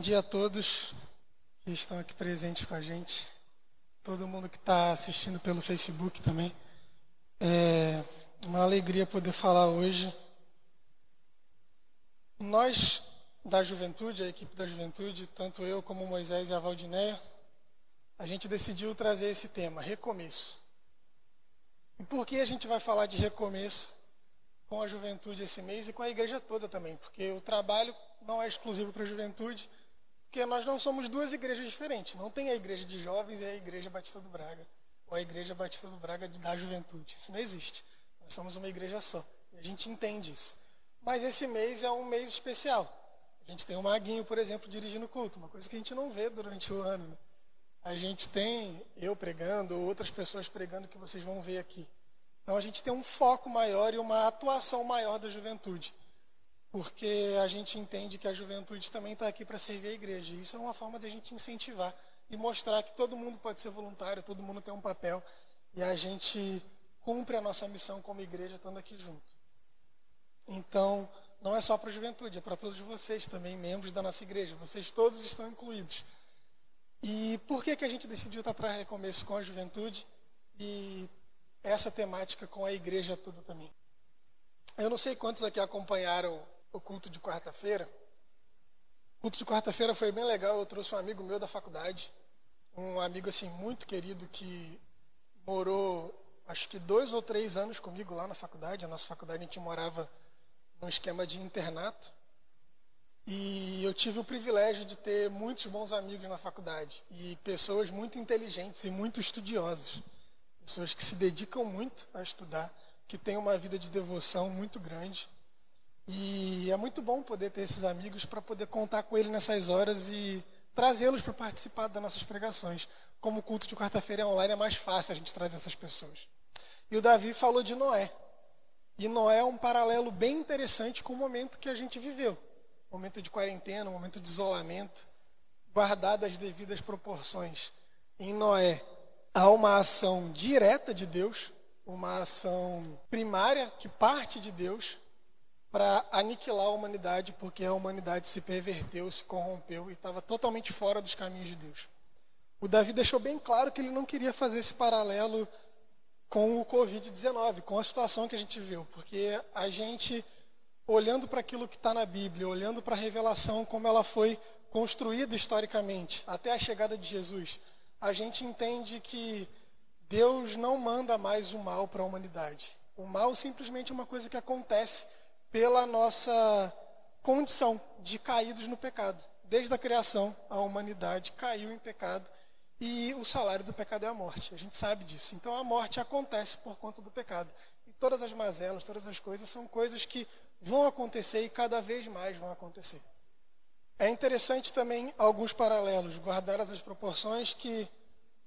dia a todos que estão aqui presentes com a gente, todo mundo que está assistindo pelo Facebook também. É uma alegria poder falar hoje. Nós da juventude, a equipe da juventude, tanto eu como Moisés e a Valdinéia, a gente decidiu trazer esse tema, recomeço. E por que a gente vai falar de recomeço com a juventude esse mês e com a igreja toda também? Porque o trabalho não é exclusivo para a juventude, porque nós não somos duas igrejas diferentes. Não tem a igreja de jovens e a igreja Batista do Braga, ou a igreja Batista do Braga da juventude. Isso não existe. Nós somos uma igreja só. E a gente entende isso. Mas esse mês é um mês especial. A gente tem o Maguinho, por exemplo, dirigindo o culto, uma coisa que a gente não vê durante o ano. Né? A gente tem eu pregando, ou outras pessoas pregando que vocês vão ver aqui. Então a gente tem um foco maior e uma atuação maior da juventude porque a gente entende que a juventude também está aqui para servir a igreja. Isso é uma forma de a gente incentivar e mostrar que todo mundo pode ser voluntário, todo mundo tem um papel e a gente cumpre a nossa missão como igreja estando aqui junto. Então, não é só para a juventude, é para todos vocês também, membros da nossa igreja. Vocês todos estão incluídos. E por que, que a gente decidiu estar atrás recomeço com a juventude e essa temática com a igreja toda também? Eu não sei quantos aqui acompanharam o culto de quarta-feira. O culto de quarta-feira foi bem legal. Eu trouxe um amigo meu da faculdade, um amigo assim muito querido que morou acho que dois ou três anos comigo lá na faculdade. A nossa faculdade a gente morava num esquema de internato. E eu tive o privilégio de ter muitos bons amigos na faculdade e pessoas muito inteligentes e muito estudiosas, pessoas que se dedicam muito a estudar, que têm uma vida de devoção muito grande. E é muito bom poder ter esses amigos para poder contar com ele nessas horas e trazê-los para participar das nossas pregações. Como o culto de quarta-feira é online, é mais fácil a gente trazer essas pessoas. E o Davi falou de Noé. E Noé é um paralelo bem interessante com o momento que a gente viveu. Momento de quarentena, momento de isolamento, guardado as devidas proporções. Em Noé, há uma ação direta de Deus, uma ação primária que parte de Deus, para aniquilar a humanidade, porque a humanidade se perverteu, se corrompeu e estava totalmente fora dos caminhos de Deus. O Davi deixou bem claro que ele não queria fazer esse paralelo com o Covid-19, com a situação que a gente viu, porque a gente, olhando para aquilo que está na Bíblia, olhando para a revelação, como ela foi construída historicamente, até a chegada de Jesus, a gente entende que Deus não manda mais o mal para a humanidade. O mal simplesmente é uma coisa que acontece pela nossa condição de caídos no pecado. Desde a criação, a humanidade caiu em pecado e o salário do pecado é a morte. A gente sabe disso. Então a morte acontece por conta do pecado. E todas as mazelas, todas as coisas são coisas que vão acontecer e cada vez mais vão acontecer. É interessante também alguns paralelos, guardadas as proporções que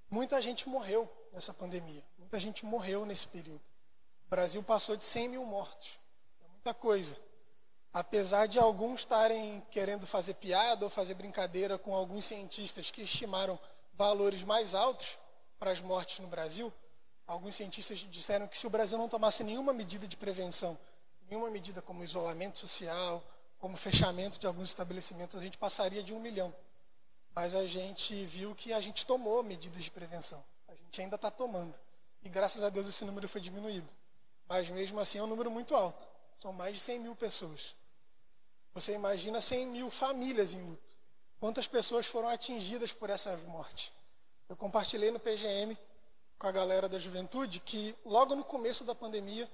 muita gente morreu nessa pandemia. Muita gente morreu nesse período. O Brasil passou de 100 mil mortos muita coisa. Apesar de alguns estarem querendo fazer piada ou fazer brincadeira com alguns cientistas que estimaram valores mais altos para as mortes no Brasil, alguns cientistas disseram que se o Brasil não tomasse nenhuma medida de prevenção, nenhuma medida como isolamento social, como fechamento de alguns estabelecimentos, a gente passaria de um milhão. Mas a gente viu que a gente tomou medidas de prevenção. A gente ainda está tomando. E graças a Deus esse número foi diminuído. Mas mesmo assim é um número muito alto. São mais de 100 mil pessoas. Você imagina 100 mil famílias em luto. Quantas pessoas foram atingidas por essa morte? Eu compartilhei no PGM com a galera da juventude que logo no começo da pandemia,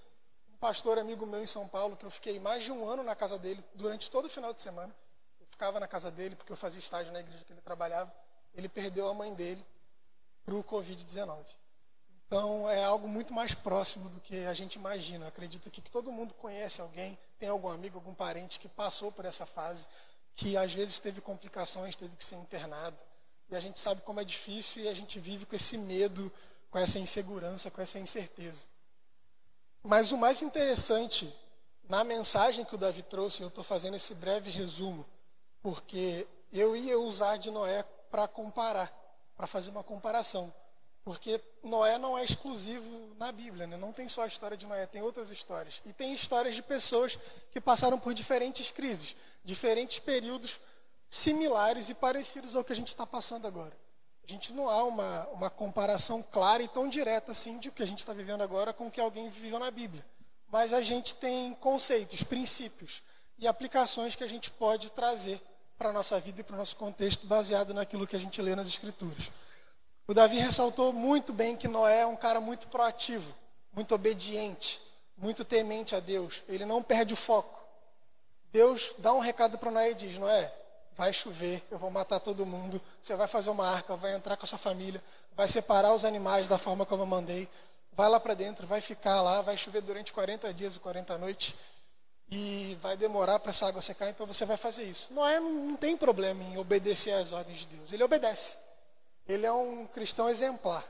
um pastor amigo meu em São Paulo, que eu fiquei mais de um ano na casa dele durante todo o final de semana, eu ficava na casa dele porque eu fazia estágio na igreja que ele trabalhava, ele perdeu a mãe dele para o Covid-19. Então é algo muito mais próximo do que a gente imagina. acredito que, todo mundo conhece alguém, tem algum amigo, algum parente que passou por essa fase, que às vezes teve complicações, teve que ser internado. E a gente sabe como é difícil e a gente vive com esse medo, com essa insegurança, com essa incerteza. Mas o mais interessante na mensagem que o Davi trouxe, eu estou fazendo esse breve resumo, porque eu ia usar de Noé para comparar, para fazer uma comparação. Porque Noé não é exclusivo na Bíblia, né? não tem só a história de Noé, tem outras histórias. E tem histórias de pessoas que passaram por diferentes crises, diferentes períodos similares e parecidos ao que a gente está passando agora. A gente não há uma, uma comparação clara e tão direta assim de o que a gente está vivendo agora com o que alguém viveu na Bíblia. Mas a gente tem conceitos, princípios e aplicações que a gente pode trazer para a nossa vida e para o nosso contexto, baseado naquilo que a gente lê nas Escrituras. O Davi ressaltou muito bem que Noé é um cara muito proativo, muito obediente, muito temente a Deus. Ele não perde o foco. Deus dá um recado para Noé e diz: Noé, vai chover, eu vou matar todo mundo, você vai fazer uma arca, vai entrar com a sua família, vai separar os animais da forma como eu mandei, vai lá para dentro, vai ficar lá, vai chover durante 40 dias e 40 noites e vai demorar para essa água secar, então você vai fazer isso. Noé não tem problema em obedecer às ordens de Deus, ele obedece. Ele é um cristão exemplar.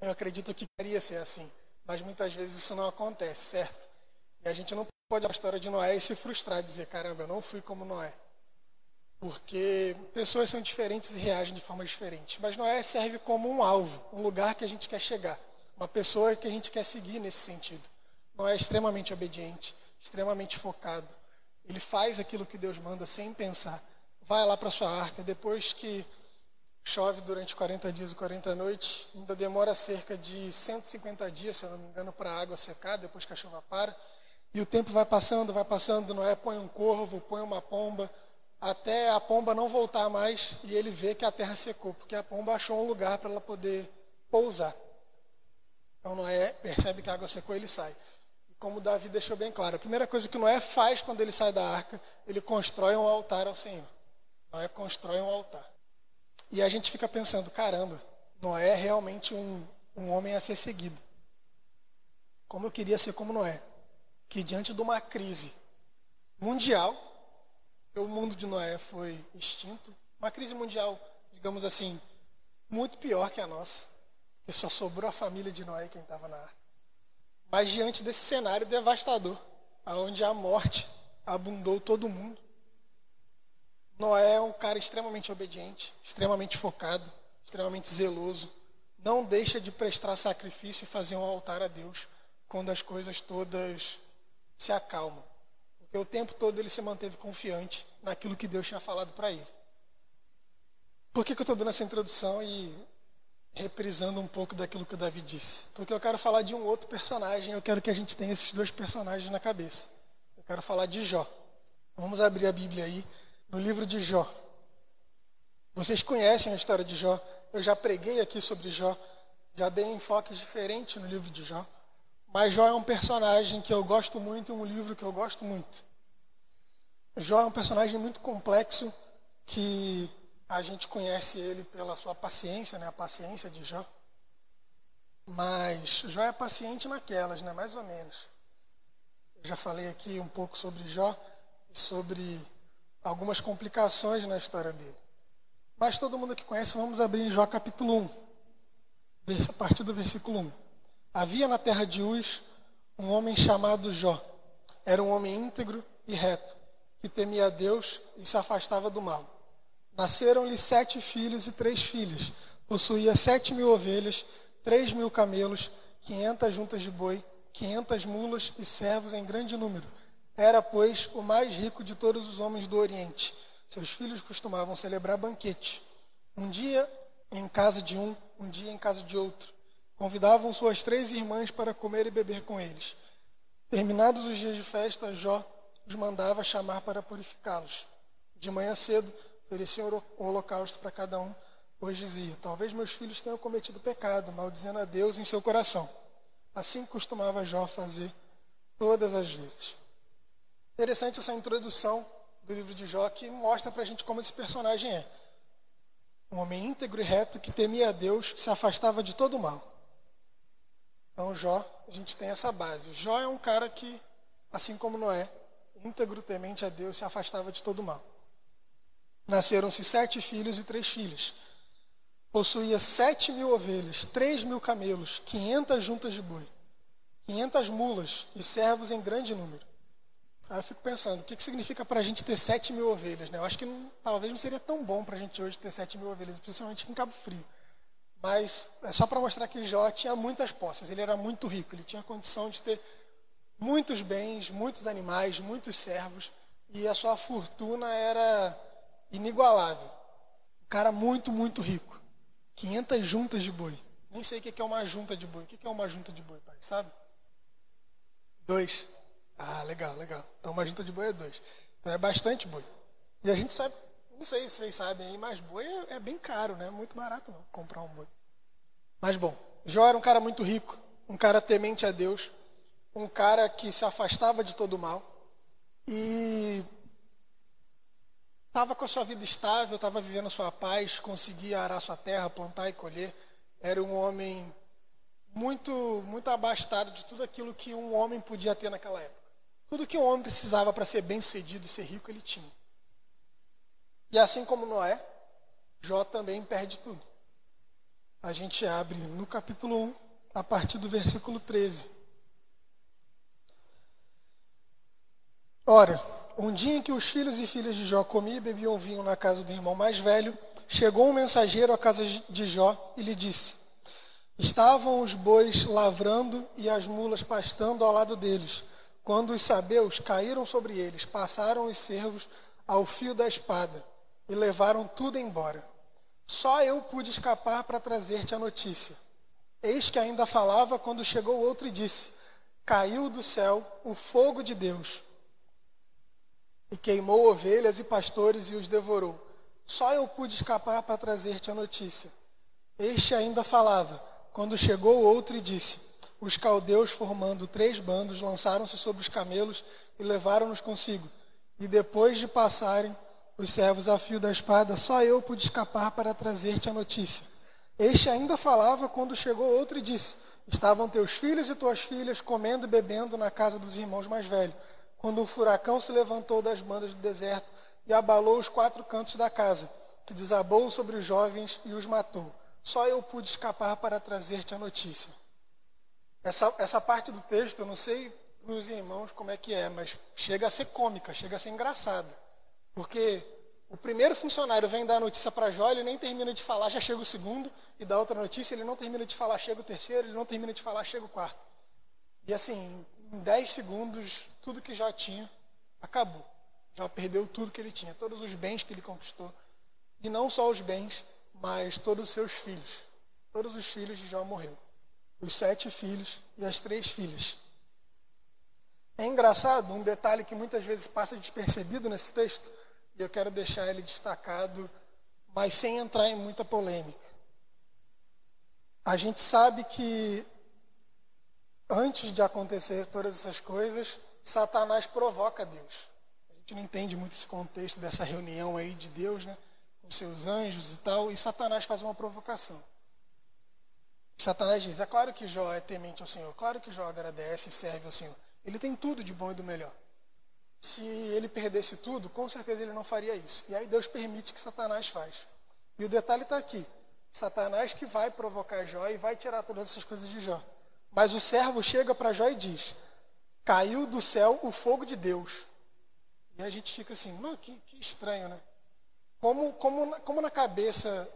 Eu acredito que queria ser assim, mas muitas vezes isso não acontece, certo? E a gente não pode a história de Noé e se frustrar, dizer: caramba, eu não fui como Noé porque pessoas são diferentes e reagem de forma diferente. Mas Noé serve como um alvo, um lugar que a gente quer chegar, uma pessoa que a gente quer seguir nesse sentido. Noé é extremamente obediente, extremamente focado. Ele faz aquilo que Deus manda sem pensar. Vai lá para sua arca, depois que chove durante 40 dias e 40 noites, ainda demora cerca de 150 dias, se eu não me engano, para a água secar, depois que a chuva para. E o tempo vai passando, vai passando, Noé põe um corvo, põe uma pomba, até a pomba não voltar mais e ele vê que a terra secou, porque a pomba achou um lugar para ela poder pousar. Então Noé percebe que a água secou e ele sai. Como Davi deixou bem claro, a primeira coisa que Noé faz quando ele sai da arca, ele constrói um altar ao Senhor. Noé constrói um altar. E a gente fica pensando, caramba, Noé é realmente um, um homem a ser seguido. Como eu queria ser como Noé, que diante de uma crise mundial, o mundo de Noé foi extinto. Uma crise mundial, digamos assim, muito pior que a nossa, porque só sobrou a família de Noé quem estava na arca. Mas diante desse cenário devastador, onde a morte abundou todo mundo, Noé é um cara extremamente obediente, extremamente focado, extremamente zeloso. Não deixa de prestar sacrifício e fazer um altar a Deus quando as coisas todas se acalmam. Porque o tempo todo ele se manteve confiante naquilo que Deus tinha falado para ele. Por que, que eu estou dando essa introdução e reprisando um pouco daquilo que o Davi disse? Porque eu quero falar de um outro personagem, eu quero que a gente tenha esses dois personagens na cabeça. Eu quero falar de Jó. Vamos abrir a Bíblia aí, no livro de Jó. Vocês conhecem a história de Jó, eu já preguei aqui sobre Jó, já dei enfoques diferentes no livro de Jó. Mas Jó é um personagem que eu gosto muito e um livro que eu gosto muito. Jó é um personagem muito complexo que a gente conhece ele pela sua paciência, né? A paciência de Jó. Mas Jó é paciente naquelas, né? Mais ou menos. Eu já falei aqui um pouco sobre Jó e sobre algumas complicações na história dele. Mas todo mundo que conhece, vamos abrir em Jó capítulo 1, a partir do versículo 1. Havia na terra de Uz um homem chamado Jó. Era um homem íntegro e reto, que temia a Deus e se afastava do mal. Nasceram-lhe sete filhos e três filhas. Possuía sete mil ovelhas, três mil camelos, quinhentas juntas de boi, quinhentas mulas e servos em grande número. Era, pois, o mais rico de todos os homens do Oriente. Seus filhos costumavam celebrar banquete. Um dia em casa de um, um dia em casa de outro. Convidavam suas três irmãs para comer e beber com eles. Terminados os dias de festa, Jó os mandava chamar para purificá-los. De manhã cedo, ofereciam o holocausto para cada um, pois dizia: Talvez meus filhos tenham cometido pecado, maldizendo a Deus em seu coração. Assim costumava Jó fazer todas as vezes. Interessante essa introdução do livro de Jó que mostra para a gente como esse personagem é. Um homem íntegro e reto que temia a Deus, se afastava de todo o mal. Então, Jó, a gente tem essa base. Jó é um cara que, assim como Noé, íntegro, temente a Deus, se afastava de todo mal. Nasceram-se sete filhos e três filhas. Possuía sete mil ovelhas, três mil camelos, quinhentas juntas de boi, quinhentas mulas e servos em grande número. Aí eu fico pensando, o que, que significa para a gente ter sete mil ovelhas? Né? Eu acho que não, talvez não seria tão bom para a gente hoje ter sete mil ovelhas, principalmente em Cabo Frio. Mas é só para mostrar que Jó tinha muitas posses, ele era muito rico, ele tinha condição de ter muitos bens, muitos animais, muitos servos, e a sua fortuna era inigualável. Um cara muito, muito rico. 500 juntas de boi. Nem sei o que é uma junta de boi. O que é uma junta de boi, pai? Sabe? Dois. Ah, legal, legal. Então uma junta de boi é dois. Então é bastante boi. E a gente sabe, não sei se vocês sabem aí, mas boi é, é bem caro, né? Muito barato não comprar um boi. Mas bom, Jó era um cara muito rico, um cara temente a Deus, um cara que se afastava de todo o mal e estava com a sua vida estável, estava vivendo a sua paz, conseguia arar sua terra, plantar e colher. Era um homem muito, muito abastado de tudo aquilo que um homem podia ter naquela época. Tudo que um homem precisava para ser bem sucedido e ser rico, ele tinha. E assim como Noé, Jó também perde tudo. A gente abre no capítulo 1, a partir do versículo 13. Ora, um dia em que os filhos e filhas de Jó comiam e bebiam vinho na casa do irmão mais velho, chegou um mensageiro à casa de Jó e lhe disse: Estavam os bois lavrando e as mulas pastando ao lado deles, quando os sabeus caíram sobre eles, passaram os servos ao fio da espada e levaram tudo embora. Só eu pude escapar para trazer-te a notícia. Eis que ainda falava quando chegou outro e disse: Caiu do céu o fogo de Deus e queimou ovelhas e pastores e os devorou. Só eu pude escapar para trazer-te a notícia. Este ainda falava quando chegou outro e disse: Os caldeus, formando três bandos, lançaram-se sobre os camelos e levaram-nos consigo. E depois de passarem os servos a fio da espada, só eu pude escapar para trazer-te a notícia. Este ainda falava quando chegou outro e disse: Estavam teus filhos e tuas filhas comendo e bebendo na casa dos irmãos mais velhos, quando um furacão se levantou das bandas do deserto e abalou os quatro cantos da casa, que desabou sobre os jovens e os matou. Só eu pude escapar para trazer-te a notícia. Essa, essa parte do texto, eu não sei para os irmãos como é que é, mas chega a ser cômica, chega a ser engraçada. Porque o primeiro funcionário vem dar a notícia para Jó, ele nem termina de falar, já chega o segundo, e dá outra notícia, ele não termina de falar, chega o terceiro, ele não termina de falar, chega o quarto. E assim, em 10 segundos, tudo que já tinha acabou. Já perdeu tudo que ele tinha, todos os bens que ele conquistou. E não só os bens, mas todos os seus filhos. Todos os filhos de Jó morreram. Os sete filhos e as três filhas. É engraçado, um detalhe que muitas vezes passa despercebido nesse texto, e eu quero deixar ele destacado, mas sem entrar em muita polêmica. A gente sabe que antes de acontecer todas essas coisas, Satanás provoca Deus. A gente não entende muito esse contexto dessa reunião aí de Deus, né? com seus anjos e tal, e Satanás faz uma provocação. Satanás diz: É claro que Jó é temente ao Senhor, claro que Jó agradece e serve ao Senhor. Ele tem tudo de bom e do melhor. Se ele perdesse tudo, com certeza ele não faria isso. E aí Deus permite que Satanás faz. E o detalhe está aqui: Satanás que vai provocar Jó e vai tirar todas essas coisas de Jó. Mas o servo chega para Jó e diz: Caiu do céu o fogo de Deus. E a gente fica assim: Não, que, que estranho, né? Como, como, como na cabeça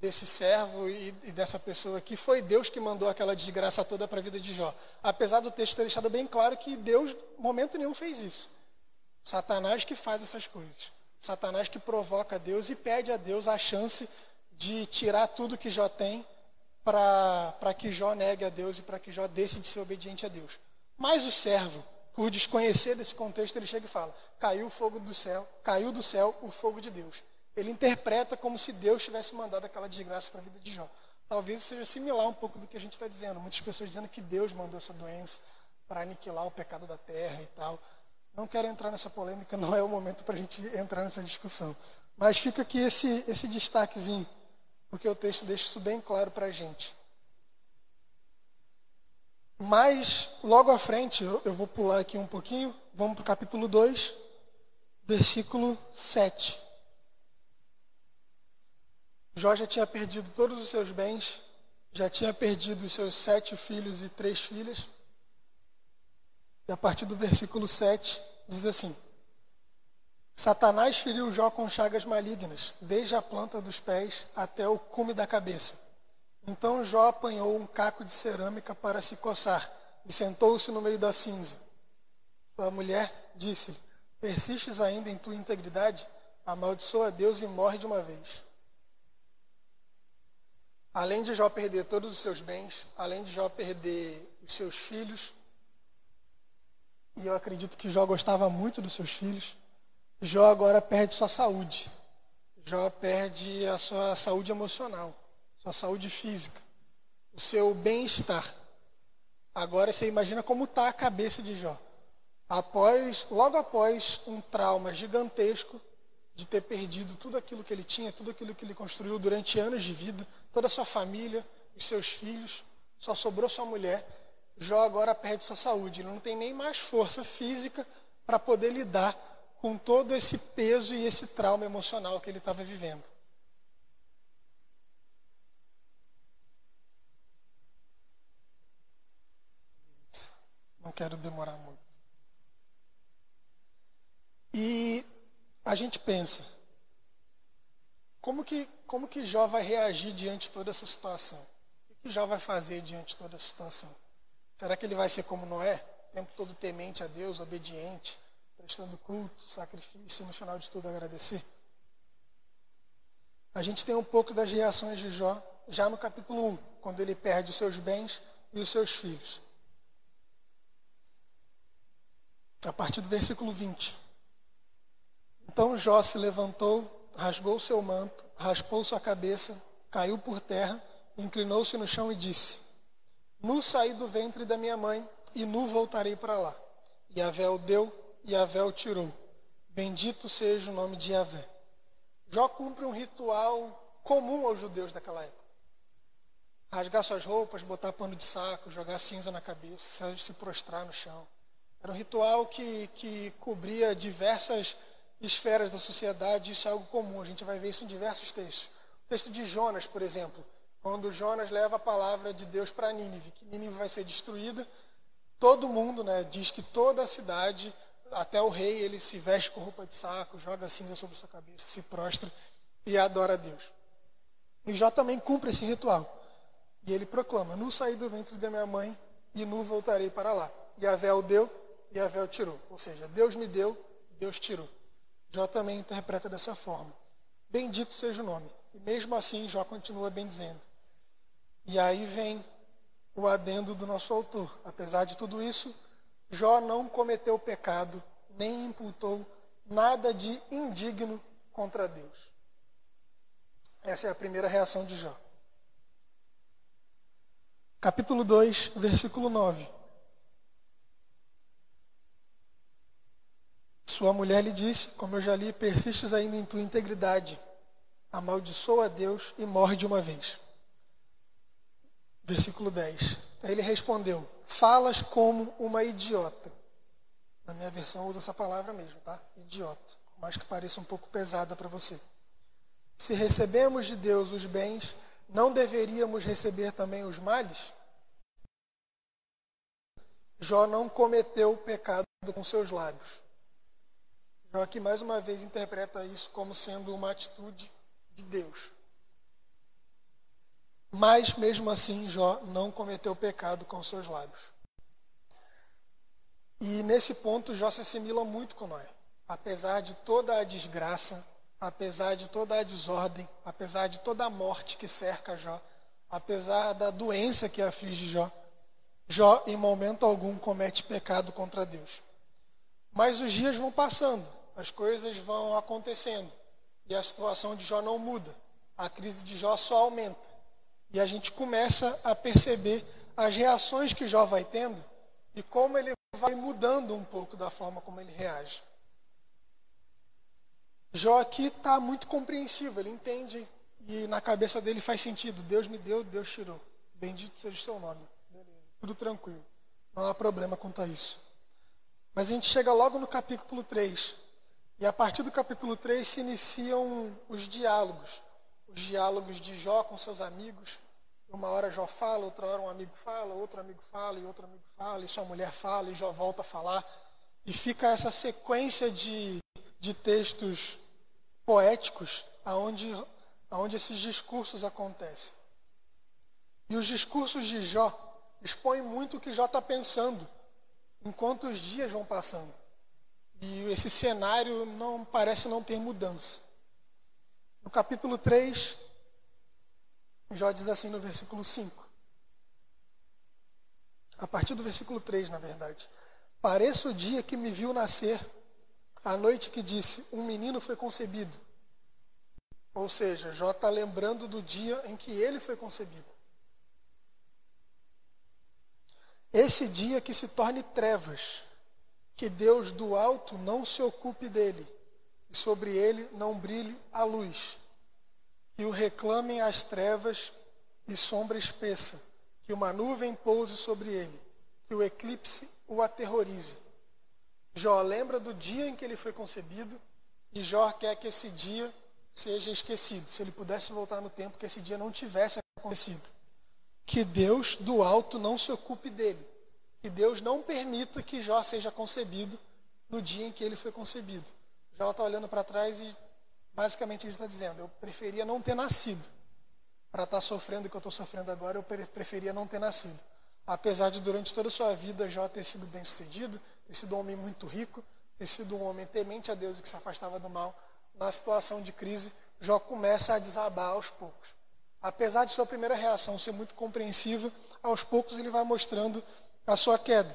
desse servo e, e, dessa pessoa aqui, foi Deus que mandou aquela desgraça toda para a vida de Jó. Apesar do texto ter deixado bem claro que Deus, momento nenhum, fez isso. Satanás que faz essas coisas. Satanás que provoca Deus e pede a Deus a chance de tirar tudo que Jó tem para que Jó negue a Deus e para que Jó deixe de ser obediente a Deus. Mas o servo, por desconhecer desse contexto, ele chega e fala: caiu o fogo do céu, caiu do céu o fogo de Deus ele interpreta como se Deus tivesse mandado aquela desgraça para a vida de Jó. Talvez seja similar um pouco do que a gente está dizendo. Muitas pessoas dizendo que Deus mandou essa doença para aniquilar o pecado da terra e tal. Não quero entrar nessa polêmica, não é o momento para a gente entrar nessa discussão. Mas fica aqui esse, esse destaquezinho, porque o texto deixa isso bem claro para a gente. Mas, logo à frente, eu, eu vou pular aqui um pouquinho, vamos para o capítulo 2, versículo 7. Jó já tinha perdido todos os seus bens, já tinha perdido os seus sete filhos e três filhas. E a partir do versículo 7 diz assim: Satanás feriu Jó com chagas malignas, desde a planta dos pés até o cume da cabeça. Então Jó apanhou um caco de cerâmica para se coçar e sentou-se no meio da cinza. Sua mulher disse-lhe: Persistes ainda em tua integridade? amaldiçoa Deus e morre de uma vez. Além de Jó perder todos os seus bens, além de Jó perder os seus filhos, e eu acredito que Jó gostava muito dos seus filhos, Jó agora perde sua saúde. Jó perde a sua saúde emocional, sua saúde física, o seu bem-estar. Agora você imagina como está a cabeça de Jó. Após, logo após um trauma gigantesco de ter perdido tudo aquilo que ele tinha, tudo aquilo que ele construiu durante anos de vida, toda a sua família, os seus filhos, só sobrou sua mulher. Jó agora perde sua saúde, ele não tem nem mais força física para poder lidar com todo esse peso e esse trauma emocional que ele estava vivendo. Não quero demorar muito. E a gente pensa, como que, como que Jó vai reagir diante de toda essa situação? O que Jó vai fazer diante de toda essa situação? Será que ele vai ser como Noé, o tempo todo temente a Deus, obediente, prestando culto, sacrifício e no final de tudo agradecer? A gente tem um pouco das reações de Jó já no capítulo 1, quando ele perde os seus bens e os seus filhos. A partir do versículo 20. Então Jó se levantou, rasgou seu manto, raspou sua cabeça, caiu por terra, inclinou-se no chão e disse: Nu saí do ventre da minha mãe e nu voltarei para lá. Yahvé o deu e Yahvé o tirou. Bendito seja o nome de Yahvé. Jó cumpre um ritual comum aos judeus daquela época. Rasgar suas roupas, botar pano de saco, jogar cinza na cabeça, se prostrar no chão. Era um ritual que, que cobria diversas esferas da sociedade, isso é algo comum. A gente vai ver isso em diversos textos. O texto de Jonas, por exemplo, quando Jonas leva a palavra de Deus para Nínive, que Nínive vai ser destruída, todo mundo né, diz que toda a cidade, até o rei, ele se veste com roupa de saco, joga cinza sobre sua cabeça, se prostra e adora a Deus. E Jó também cumpre esse ritual. E ele proclama: Nu saí do ventre da minha mãe e nu voltarei para lá. E Avé o deu e Avé o tirou. Ou seja, Deus me deu, Deus tirou. Jó também interpreta dessa forma. Bendito seja o nome. E mesmo assim, Jó continua bem dizendo. E aí vem o adendo do nosso autor. Apesar de tudo isso, Jó não cometeu pecado, nem imputou nada de indigno contra Deus. Essa é a primeira reação de Jó. Capítulo 2, versículo 9. Sua mulher lhe disse, como eu já li, persistes ainda em tua integridade, amaldiçoa a Deus e morre de uma vez. Versículo 10. Ele respondeu: Falas como uma idiota. Na minha versão usa essa palavra mesmo, tá? Idiota. Mais que pareça um pouco pesada para você. Se recebemos de Deus os bens, não deveríamos receber também os males? Jó não cometeu pecado com seus lábios. Jó aqui mais uma vez interpreta isso como sendo uma atitude de Deus. Mas mesmo assim, Jó não cometeu pecado com seus lábios. E nesse ponto, Jó se assimila muito com Noé. Apesar de toda a desgraça, apesar de toda a desordem, apesar de toda a morte que cerca Jó, apesar da doença que aflige Jó, Jó em momento algum comete pecado contra Deus. Mas os dias vão passando as coisas vão acontecendo e a situação de Jó não muda. A crise de Jó só aumenta. E a gente começa a perceber as reações que Jó vai tendo e como ele vai mudando um pouco da forma como ele reage. Jó aqui está muito compreensivo, ele entende e na cabeça dele faz sentido. Deus me deu, Deus tirou. Bendito seja o seu nome. Beleza, tudo tranquilo. Não há problema quanto a isso. Mas a gente chega logo no capítulo 3, e a partir do capítulo 3 se iniciam os diálogos. Os diálogos de Jó com seus amigos. Uma hora Jó fala, outra hora um amigo fala, outro amigo fala, e outro amigo fala, e sua mulher fala, e Jó volta a falar. E fica essa sequência de, de textos poéticos aonde, aonde esses discursos acontecem. E os discursos de Jó expõem muito o que Jó está pensando enquanto os dias vão passando. E esse cenário não parece não ter mudança. No capítulo 3, Jó diz assim no versículo 5. A partir do versículo 3, na verdade. Pareça o dia que me viu nascer, a noite que disse: Um menino foi concebido. Ou seja, Jó está lembrando do dia em que ele foi concebido. Esse dia que se torne trevas, que Deus do alto não se ocupe dele, e sobre ele não brilhe a luz, que o reclamem as trevas e sombra espessa, que uma nuvem pouse sobre ele, que o eclipse o aterrorize. Jó lembra do dia em que ele foi concebido e Jó quer que esse dia seja esquecido. Se ele pudesse voltar no tempo, que esse dia não tivesse acontecido. Que Deus do alto não se ocupe dele. Que Deus não permita que Jó seja concebido no dia em que ele foi concebido. Jó está olhando para trás e basicamente ele está dizendo: Eu preferia não ter nascido. Para estar tá sofrendo o que eu estou sofrendo agora, eu preferia não ter nascido. Apesar de durante toda a sua vida Jó ter sido bem sucedido, ter sido um homem muito rico, ter sido um homem temente a Deus e que se afastava do mal, na situação de crise, Jó começa a desabar aos poucos. Apesar de sua primeira reação ser muito compreensiva, aos poucos ele vai mostrando a sua queda.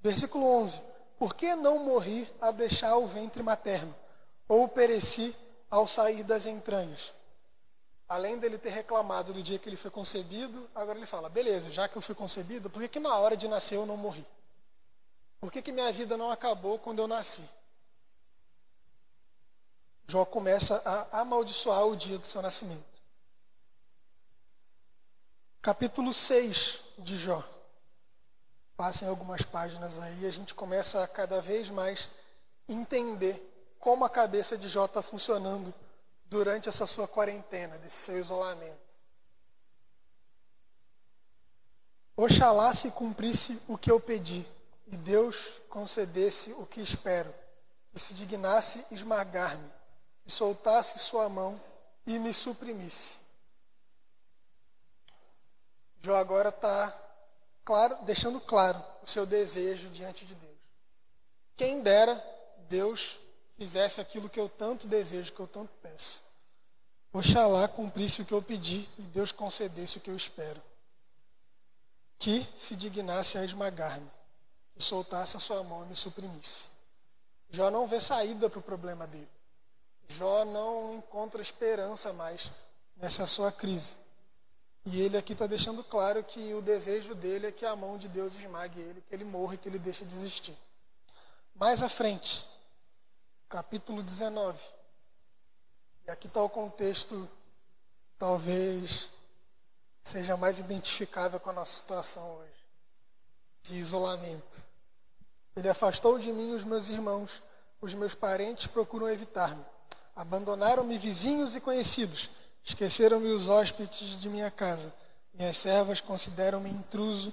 Versículo 11: Por que não morri a deixar o ventre materno, ou pereci ao sair das entranhas? Além dele ter reclamado do dia que ele foi concebido, agora ele fala: beleza, já que eu fui concebido, por que, que na hora de nascer eu não morri? Por que, que minha vida não acabou quando eu nasci? Jó começa a amaldiçoar o dia do seu nascimento. Capítulo 6 de Jó. Passem algumas páginas aí, a gente começa a cada vez mais entender como a cabeça de Jó está funcionando durante essa sua quarentena, desse seu isolamento. Oxalá se cumprisse o que eu pedi, e Deus concedesse o que espero, e se dignasse esmagar-me, e soltasse sua mão e me suprimisse. Jó agora está claro, deixando claro o seu desejo diante de Deus. Quem dera Deus fizesse aquilo que eu tanto desejo, que eu tanto peço. Oxalá cumprisse o que eu pedi e Deus concedesse o que eu espero. Que se dignasse a esmagar-me, que soltasse a sua mão e me suprimisse. Jó não vê saída para o problema dele. Jó não encontra esperança mais nessa sua crise. E ele aqui está deixando claro que o desejo dele é que a mão de Deus esmague ele, que ele morra e que ele deixe de existir. Mais à frente, capítulo 19. E aqui está o contexto, talvez seja mais identificável com a nossa situação hoje, de isolamento. Ele afastou de mim os meus irmãos, os meus parentes procuram evitar-me. Abandonaram-me vizinhos e conhecidos, esqueceram-me os hóspedes de minha casa. Minhas servas consideram-me intruso,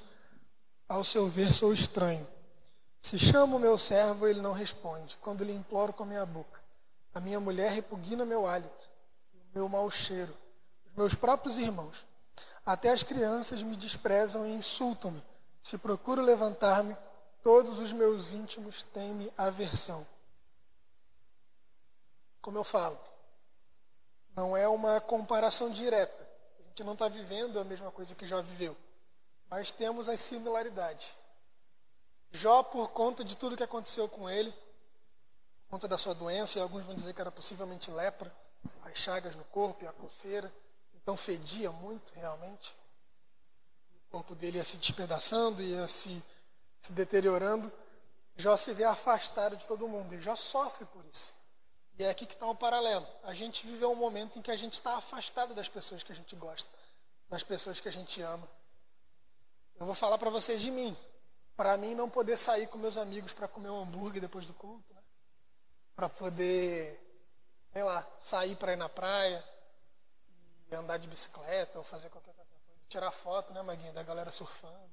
ao seu ver sou estranho. Se chamo meu servo, ele não responde. Quando lhe imploro com a minha boca, a minha mulher repugna meu hálito, o meu mau cheiro. Os meus próprios irmãos, até as crianças me desprezam e insultam-me. Se procuro levantar-me, todos os meus íntimos têm-me aversão. Como eu falo, não é uma comparação direta. A gente não está vivendo a mesma coisa que já viveu, mas temos as similaridades. Jó, por conta de tudo que aconteceu com ele, por conta da sua doença, e alguns vão dizer que era possivelmente lepra, as chagas no corpo e a coceira, então fedia muito realmente. O corpo dele ia se despedaçando, ia se, se deteriorando. Jó se vê afastado de todo mundo, e Jó sofre por isso. E é aqui que está o paralelo. A gente viveu um momento em que a gente está afastado das pessoas que a gente gosta, das pessoas que a gente ama. Eu vou falar para vocês de mim para mim não poder sair com meus amigos para comer um hambúrguer depois do culto, né? para poder, sei lá, sair para ir na praia e andar de bicicleta ou fazer qualquer outra coisa, tirar foto, né, Maguinha, da galera surfando.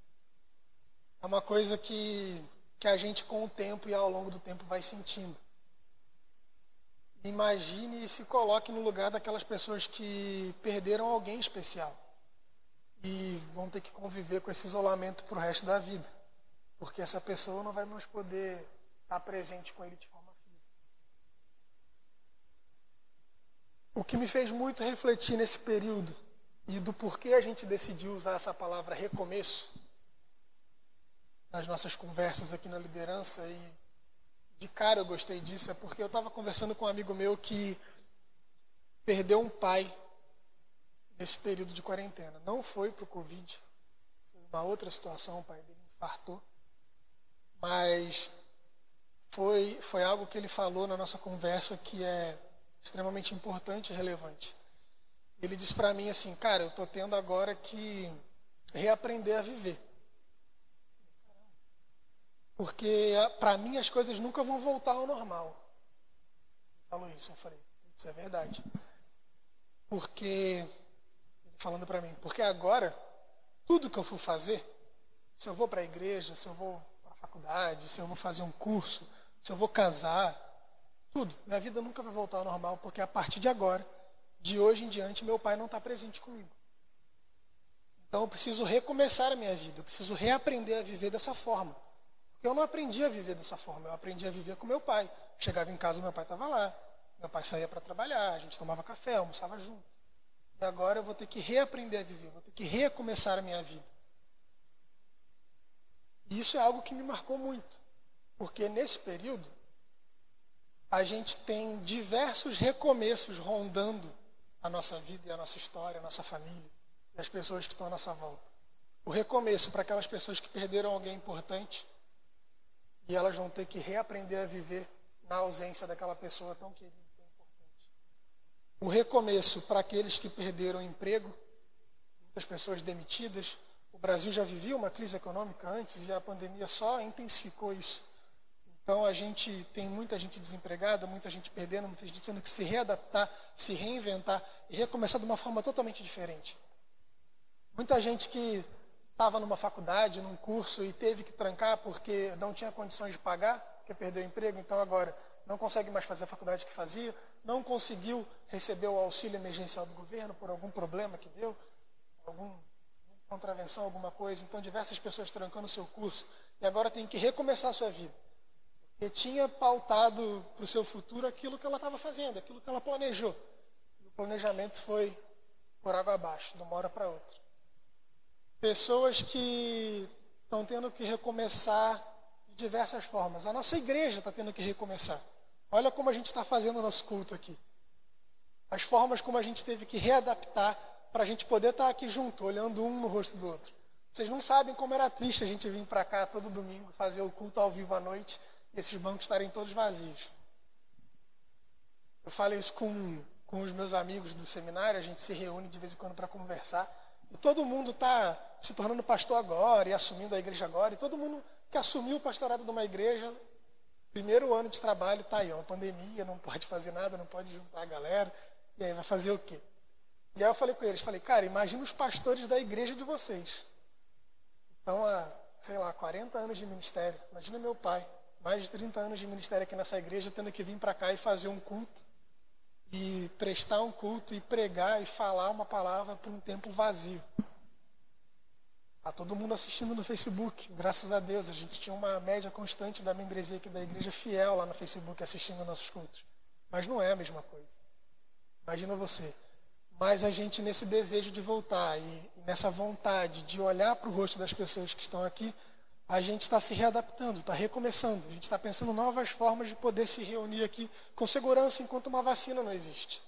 É uma coisa que, que a gente com o tempo e ao longo do tempo vai sentindo. Imagine e se coloque no lugar daquelas pessoas que perderam alguém especial e vão ter que conviver com esse isolamento para o resto da vida porque essa pessoa não vai mais poder estar presente com ele de forma física. O que me fez muito refletir nesse período e do porquê a gente decidiu usar essa palavra recomeço nas nossas conversas aqui na liderança e de cara eu gostei disso é porque eu estava conversando com um amigo meu que perdeu um pai nesse período de quarentena. Não foi para o Covid, foi uma outra situação, o pai dele infartou. Mas foi, foi algo que ele falou na nossa conversa que é extremamente importante e relevante. Ele disse para mim assim, cara, eu estou tendo agora que reaprender a viver. Porque para mim as coisas nunca vão voltar ao normal. Falou isso, eu falei, isso é verdade. Porque falando para mim, porque agora, tudo que eu for fazer, se eu vou para a igreja, se eu vou para a faculdade, se eu vou fazer um curso, se eu vou casar, tudo, minha vida nunca vai voltar ao normal, porque a partir de agora, de hoje em diante, meu pai não está presente comigo. Então eu preciso recomeçar a minha vida, eu preciso reaprender a viver dessa forma. Porque eu não aprendi a viver dessa forma, eu aprendi a viver com meu pai. Chegava em casa, meu pai estava lá. Meu pai saía para trabalhar, a gente tomava café, almoçava junto. E agora eu vou ter que reaprender a viver, vou ter que recomeçar a minha vida. E isso é algo que me marcou muito, porque nesse período a gente tem diversos recomeços rondando a nossa vida e a nossa história, a nossa família e as pessoas que estão à nossa volta. O recomeço para aquelas pessoas que perderam alguém importante e elas vão ter que reaprender a viver na ausência daquela pessoa tão querida o recomeço para aqueles que perderam o emprego, muitas pessoas demitidas. O Brasil já vivia uma crise econômica antes e a pandemia só intensificou isso. Então a gente tem muita gente desempregada, muita gente perdendo, muita gente tendo que se readaptar, se reinventar e recomeçar de uma forma totalmente diferente. Muita gente que estava numa faculdade, num curso e teve que trancar porque não tinha condições de pagar, porque perdeu o emprego, então agora não consegue mais fazer a faculdade que fazia, não conseguiu receber o auxílio emergencial do governo por algum problema que deu, alguma contravenção, alguma coisa. Então, diversas pessoas trancando o seu curso e agora tem que recomeçar a sua vida. Porque tinha pautado para o seu futuro aquilo que ela estava fazendo, aquilo que ela planejou. E o planejamento foi por água abaixo, de uma hora para outra. Pessoas que estão tendo que recomeçar de diversas formas. A nossa igreja está tendo que recomeçar. Olha como a gente está fazendo o nosso culto aqui. As formas como a gente teve que readaptar para a gente poder estar tá aqui junto, olhando um no rosto do outro. Vocês não sabem como era triste a gente vir para cá todo domingo fazer o culto ao vivo à noite e esses bancos estarem todos vazios. Eu falo isso com, com os meus amigos do seminário, a gente se reúne de vez em quando para conversar. E todo mundo está se tornando pastor agora e assumindo a igreja agora. E todo mundo que assumiu o pastorado de uma igreja Primeiro ano de trabalho está aí, é uma pandemia, não pode fazer nada, não pode juntar a galera. E aí vai fazer o quê? E aí eu falei com eles, falei, cara, imagina os pastores da igreja de vocês. Então, há, sei lá, 40 anos de ministério. Imagina meu pai, mais de 30 anos de ministério aqui nessa igreja, tendo que vir para cá e fazer um culto. E prestar um culto e pregar e falar uma palavra para um templo vazio. Está todo mundo assistindo no Facebook, graças a Deus. A gente tinha uma média constante da membresia aqui da igreja fiel lá no Facebook assistindo nossos cultos. Mas não é a mesma coisa. Imagina você. Mas a gente, nesse desejo de voltar e nessa vontade de olhar para o rosto das pessoas que estão aqui, a gente está se readaptando, está recomeçando. A gente está pensando novas formas de poder se reunir aqui com segurança enquanto uma vacina não existe.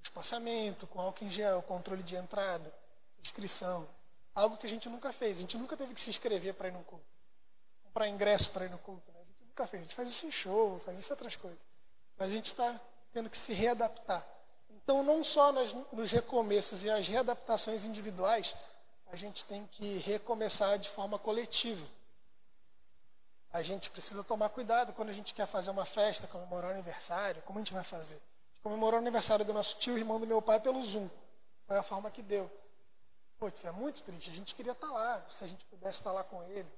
Espaçamento, com álcool em gel, controle de entrada, inscrição. Algo que a gente nunca fez. A gente nunca teve que se inscrever para ir no culto. Comprar ingresso para ir no culto. Né? A gente nunca fez. A gente faz isso em show, faz isso em outras coisas. Mas a gente está tendo que se readaptar. Então, não só nas, nos recomeços e as readaptações individuais, a gente tem que recomeçar de forma coletiva. A gente precisa tomar cuidado quando a gente quer fazer uma festa, comemorar o aniversário. Como a gente vai fazer? Comemorou o aniversário do nosso tio, irmão do meu pai, pelo Zoom. Foi a forma que deu. Putz, é muito triste. A gente queria estar lá, se a gente pudesse estar lá com ele.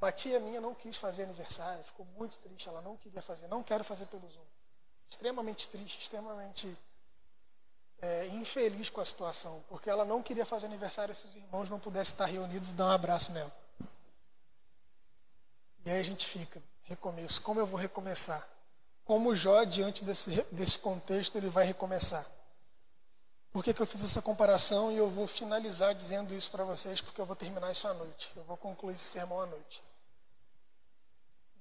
Uma tia minha não quis fazer aniversário, ficou muito triste, ela não queria fazer, não quero fazer pelo Zoom. Extremamente triste, extremamente é, infeliz com a situação, porque ela não queria fazer aniversário se os irmãos não pudessem estar reunidos e dar um abraço nela. E aí a gente fica, Recomeço. Como eu vou recomeçar? Como Jó, diante desse, desse contexto, ele vai recomeçar? Por que, que eu fiz essa comparação e eu vou finalizar dizendo isso para vocês, porque eu vou terminar isso à noite. Eu vou concluir esse sermão à noite.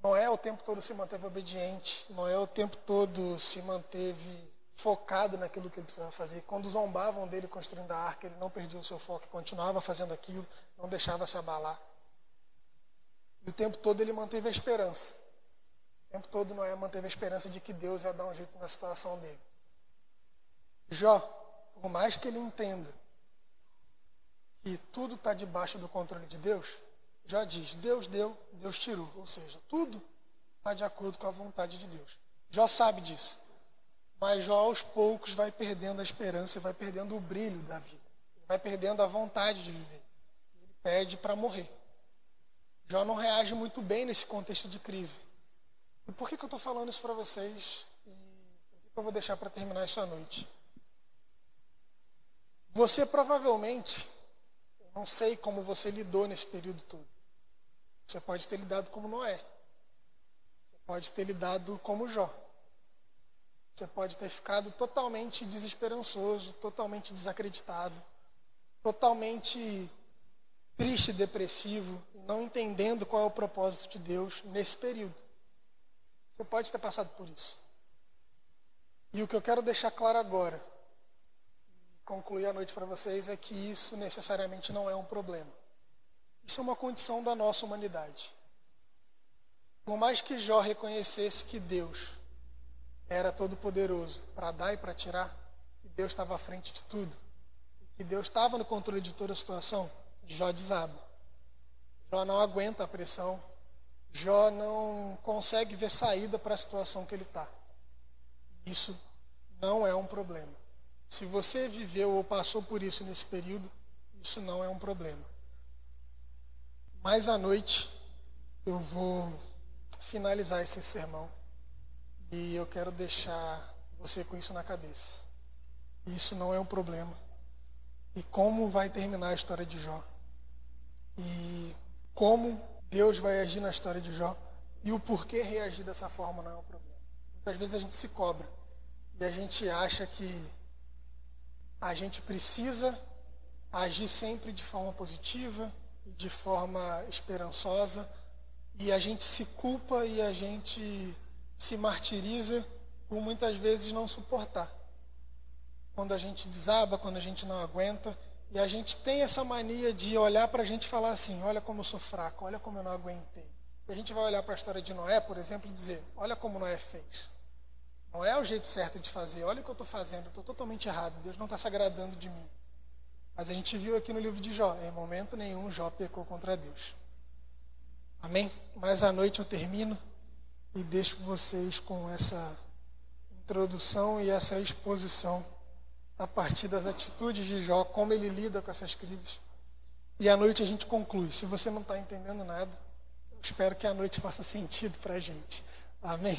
Noé o tempo todo se manteve obediente, Noé o tempo todo se manteve focado naquilo que ele precisava fazer. Quando zombavam dele construindo a arca, ele não perdia o seu foco, continuava fazendo aquilo, não deixava se abalar. E o tempo todo ele manteve a esperança. O tempo todo Noé manteve a esperança de que Deus ia dar um jeito na situação dele. Jó, por mais que ele entenda que tudo está debaixo do controle de Deus, já diz: Deus deu, Deus tirou. Ou seja, tudo está de acordo com a vontade de Deus. Jó sabe disso. Mas Jó aos poucos vai perdendo a esperança, vai perdendo o brilho da vida, vai perdendo a vontade de viver. Ele pede para morrer. Jó não reage muito bem nesse contexto de crise. E por que, que eu estou falando isso para vocês? E por que, que eu vou deixar para terminar à noite? Você provavelmente, eu não sei como você lidou nesse período todo. Você pode ter lidado como Noé. Você pode ter lidado como Jó. Você pode ter ficado totalmente desesperançoso, totalmente desacreditado, totalmente triste, depressivo, não entendendo qual é o propósito de Deus nesse período. Você pode ter passado por isso. E o que eu quero deixar claro agora, e concluir a noite para vocês, é que isso necessariamente não é um problema. Isso é uma condição da nossa humanidade. Por mais que Jó reconhecesse que Deus era todo-poderoso para dar e para tirar, que Deus estava à frente de tudo, que Deus estava no controle de toda a situação, Jó desaba. Jó não aguenta a pressão, Jó não consegue ver saída para a situação que ele está. Isso não é um problema. Se você viveu ou passou por isso nesse período, isso não é um problema. Mas à noite eu vou finalizar esse sermão e eu quero deixar você com isso na cabeça. Isso não é um problema. E como vai terminar a história de Jó? E como Deus vai agir na história de Jó? E o porquê reagir dessa forma não é um problema. Muitas vezes a gente se cobra e a gente acha que a gente precisa agir sempre de forma positiva, de forma esperançosa e a gente se culpa e a gente se martiriza por muitas vezes não suportar. Quando a gente desaba, quando a gente não aguenta, e a gente tem essa mania de olhar para a gente e falar assim: olha como eu sou fraco, olha como eu não aguentei. E a gente vai olhar para a história de Noé, por exemplo, e dizer: olha como Noé fez. Não é o jeito certo de fazer, olha o que eu estou fazendo, estou totalmente errado, Deus não está se agradando de mim. Mas a gente viu aqui no livro de Jó, em momento nenhum Jó pecou contra Deus. Amém? Mas à noite eu termino e deixo vocês com essa introdução e essa exposição a partir das atitudes de Jó, como ele lida com essas crises. E à noite a gente conclui. Se você não está entendendo nada, eu espero que a noite faça sentido para a gente. Amém?